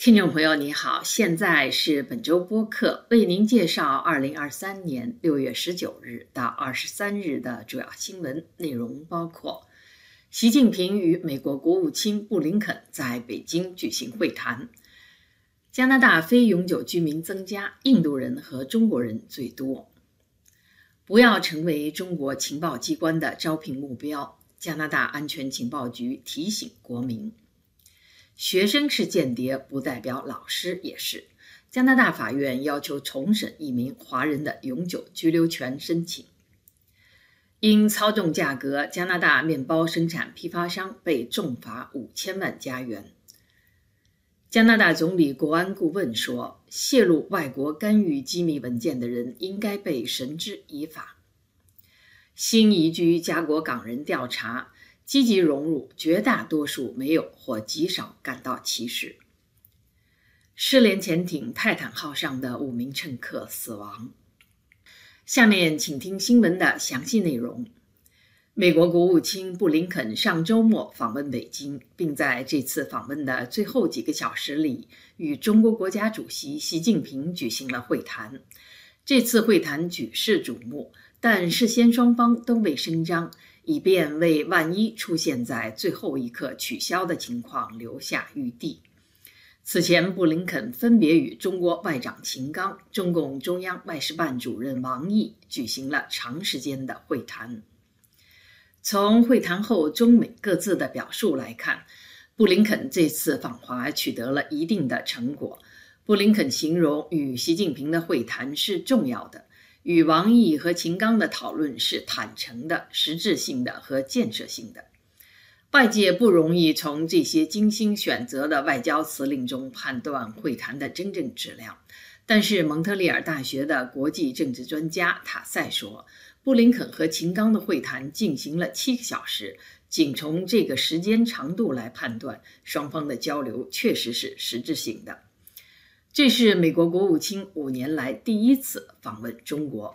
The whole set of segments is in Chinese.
听众朋友，你好，现在是本周播客，为您介绍二零二三年六月十九日到二十三日的主要新闻内容，包括：习近平与美国国务卿布林肯在北京举行会谈；加拿大非永久居民增加，印度人和中国人最多；不要成为中国情报机关的招聘目标，加拿大安全情报局提醒国民。学生是间谍，不代表老师也是。加拿大法院要求重审一名华人的永久居留权申请。因操纵价格，加拿大面包生产批发商被重罚五千万加元。加拿大总理国安顾问说：“泄露外国干预机密文件的人应该被绳之以法。”新移居加国港人调查。积极融入，绝大多数没有或极少感到歧视。失联潜艇泰坦号上的五名乘客死亡。下面请听新闻的详细内容。美国国务卿布林肯上周末访问北京，并在这次访问的最后几个小时里与中国国家主席习近平举行了会谈。这次会谈举世瞩目，但事先双方都未声张。以便为万一出现在最后一刻取消的情况留下余地。此前，布林肯分别与中国外长秦刚、中共中央外事办主任王毅举行了长时间的会谈。从会谈后中美各自的表述来看，布林肯这次访华取得了一定的成果。布林肯形容与习近平的会谈是重要的。与王毅和秦刚的讨论是坦诚的、实质性的和建设性的。外界不容易从这些精心选择的外交辞令中判断会谈的真正质量，但是蒙特利尔大学的国际政治专家塔塞说，布林肯和秦刚的会谈进行了七个小时，仅从这个时间长度来判断，双方的交流确实是实质性的。这是美国国务卿五年来第一次访问中国。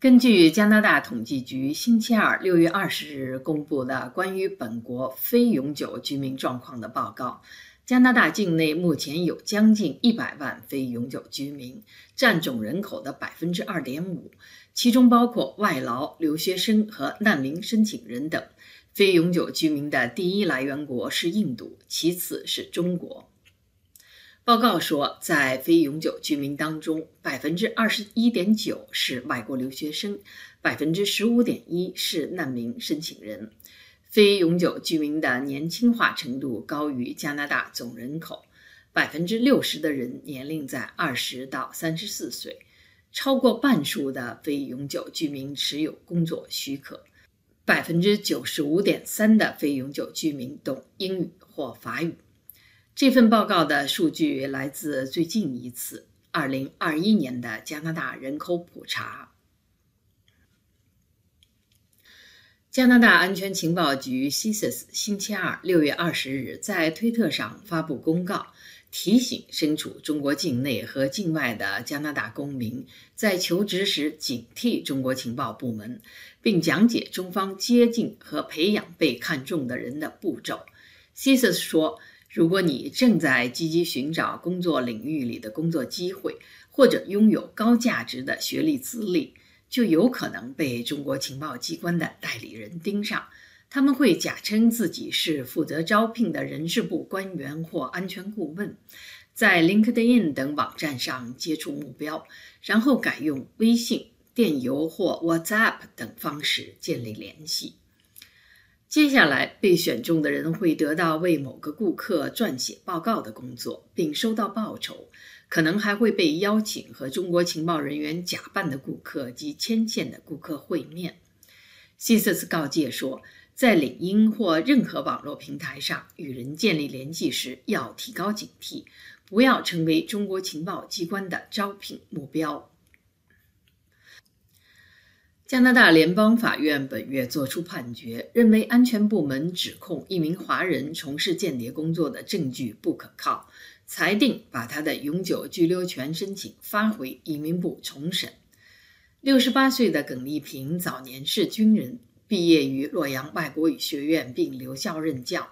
根据加拿大统计局星期二六月二十日公布的关于本国非永久居民状况的报告，加拿大境内目前有将近一百万非永久居民，占总人口的百分之二点五，其中包括外劳、留学生和难民申请人等。非永久居民的第一来源国是印度，其次是中国。报告说，在非永久居民当中，百分之二十一点九是外国留学生，百分之十五点一是难民申请人。非永久居民的年轻化程度高于加拿大总人口，百分之六十的人年龄在二十到三十四岁，超过半数的非永久居民持有工作许可。百分之九十五点三的非永久居民懂英语或法语。这份报告的数据来自最近一次二零二一年的加拿大人口普查。加拿大安全情报局 CSIS 星期二六月二十日在推特上发布公告。提醒身处中国境内和境外的加拿大公民，在求职时警惕中国情报部门，并讲解中方接近和培养被看中的人的步骤。CSIS 说，如果你正在积极寻找工作领域里的工作机会，或者拥有高价值的学历资历，就有可能被中国情报机关的代理人盯上。他们会假称自己是负责招聘的人事部官员或安全顾问，在 LinkedIn 等网站上接触目标，然后改用微信、电邮或 WhatsApp 等方式建立联系。接下来，被选中的人会得到为某个顾客撰写报告的工作，并收到报酬，可能还会被邀请和中国情报人员假扮的顾客及牵线的顾客会面。希瑟斯告诫说。在领英或任何网络平台上与人建立联系时，要提高警惕，不要成为中国情报机关的招聘目标。加拿大联邦法院本月作出判决，认为安全部门指控一名华人从事间谍工作的证据不可靠，裁定把他的永久居留权申请发回移民部重审。六十八岁的耿丽萍早年是军人。毕业于洛阳外国语学院并留校任教。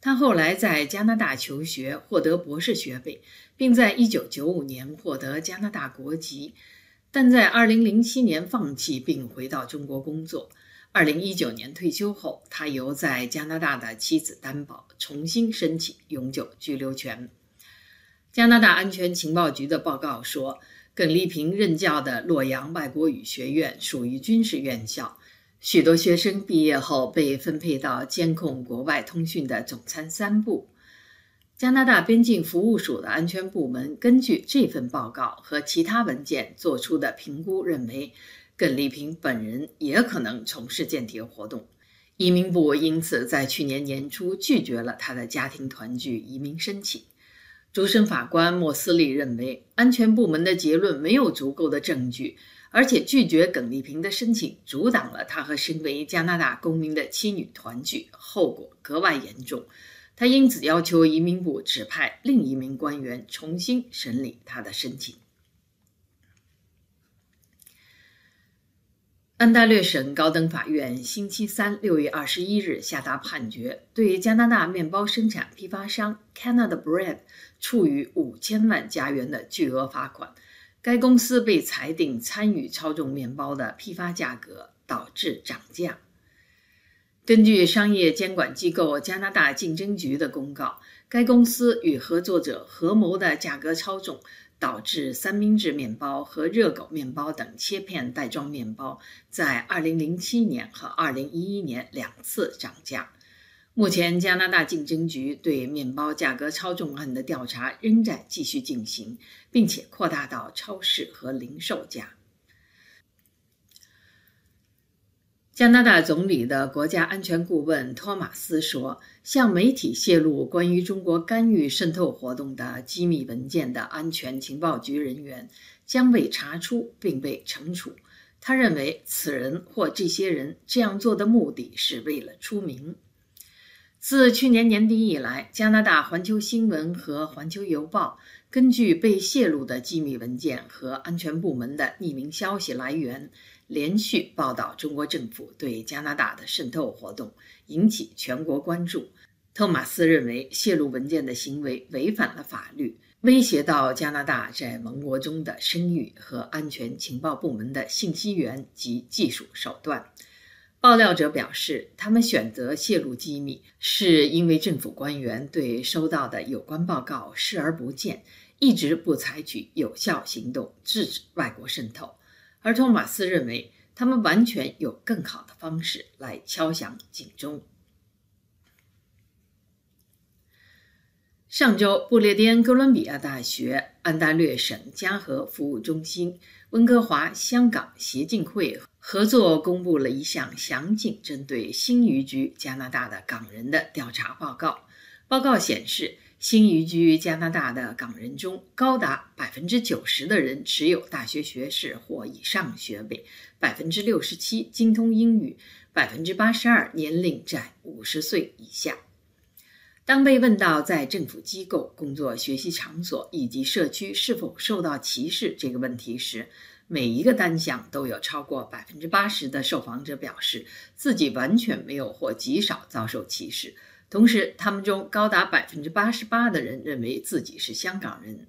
他后来在加拿大求学，获得博士学位，并在1995年获得加拿大国籍，但在2007年放弃并回到中国工作。2019年退休后，他由在加拿大的妻子担保，重新申请永久居留权。加拿大安全情报局的报告说，耿丽萍任教的洛阳外国语学院属于军事院校。许多学生毕业后被分配到监控国外通讯的总参三部。加拿大边境服务署的安全部门根据这份报告和其他文件做出的评估，认为耿丽萍本人也可能从事间谍活动。移民部因此在去年年初拒绝了他的家庭团聚移民申请。主审法官莫斯利认为，安全部门的结论没有足够的证据。而且拒绝耿丽萍的申请，阻挡了他和身为加拿大公民的妻女团聚，后果格外严重。他因此要求移民部指派另一名官员重新审理他的申请。安大略省高等法院星期三六月二十一日下达判决，对加拿大面包生产批发商 Canada Bread 处以五千万加元的巨额罚款。该公司被裁定参与操纵面包的批发价格，导致涨价。根据商业监管机构加拿大竞争局的公告，该公司与合作者合谋的价格操纵，导致三明治面包和热狗面包等切片袋装面包在2007年和2011年两次涨价。目前，加拿大竞争局对面包价格操纵案的调查仍在继续进行，并且扩大到超市和零售价。加拿大总理的国家安全顾问托马斯说：“向媒体泄露关于中国干预渗透活动的机密文件的安全情报局人员将被查出并被惩处。他认为，此人或这些人这样做的目的是为了出名。”自去年年底以来，加拿大《环球新闻》和《环球邮报》根据被泄露的机密文件和安全部门的匿名消息来源，连续报道中国政府对加拿大的渗透活动，引起全国关注。托马斯认为，泄露文件的行为违反了法律，威胁到加拿大在盟国中的声誉和安全情报部门的信息源及技术手段。爆料者表示，他们选择泄露机密，是因为政府官员对收到的有关报告视而不见，一直不采取有效行动制止外国渗透。而托马斯认为，他们完全有更好的方式来敲响警钟。上周，不列颠哥伦比亚大学、安大略省家和服务中心、温哥华香港协进会。合作公布了一项详尽针对新移居加拿大的港人的调查报告。报告显示，新移居加拿大的港人中，高达百分之九十的人持有大学学士或以上学位，百分之六十七精通英语，百分之八十二年龄在五十岁以下。当被问到在政府机构、工作学习场所以及社区是否受到歧视这个问题时，每一个单项都有超过百分之八十的受访者表示自己完全没有或极少遭受歧视。同时，他们中高达百分之八十八的人认为自己是香港人。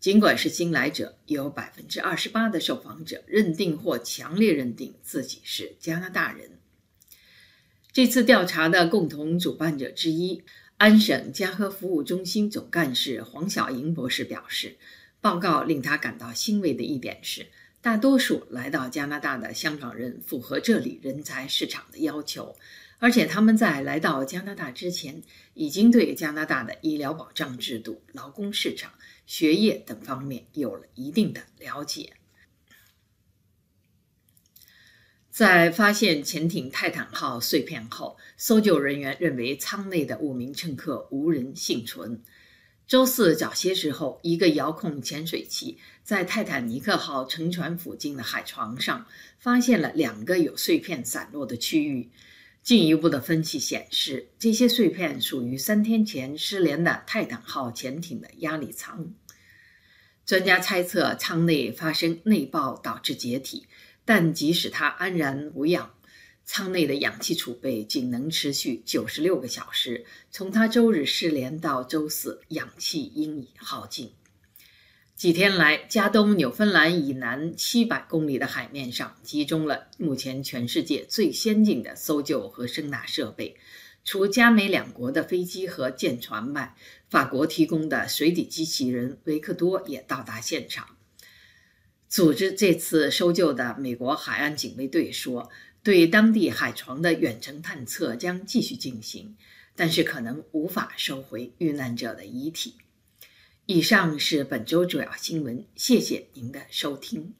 尽管是新来者，也有百分之二十八的受访者认定或强烈认定自己是加拿大人。这次调查的共同主办者之一，安省家和服务中心总干事黄小莹博士表示，报告令他感到欣慰的一点是。大多数来到加拿大的香港人符合这里人才市场的要求，而且他们在来到加拿大之前已经对加拿大的医疗保障制度、劳工市场、学业等方面有了一定的了解。在发现潜艇泰坦号碎片后，搜救人员认为舱内的五名乘客无人幸存。周四早些时候，一个遥控潜水器在泰坦尼克号沉船附近的海床上发现了两个有碎片散落的区域。进一步的分析显示，这些碎片属于三天前失联的泰坦号潜艇的压力舱。专家猜测舱内发生内爆导致解体，但即使它安然无恙，舱内的氧气储备仅能持续九十六个小时。从他周日失联到周四，氧气应已耗尽。几天来，加东纽芬兰以南七百公里的海面上集中了目前全世界最先进的搜救和声纳设备。除加美两国的飞机和舰船外，法国提供的水底机器人维克多也到达现场。组织这次搜救的美国海岸警卫队说。对当地海床的远程探测将继续进行，但是可能无法收回遇难者的遗体。以上是本周主要新闻，谢谢您的收听。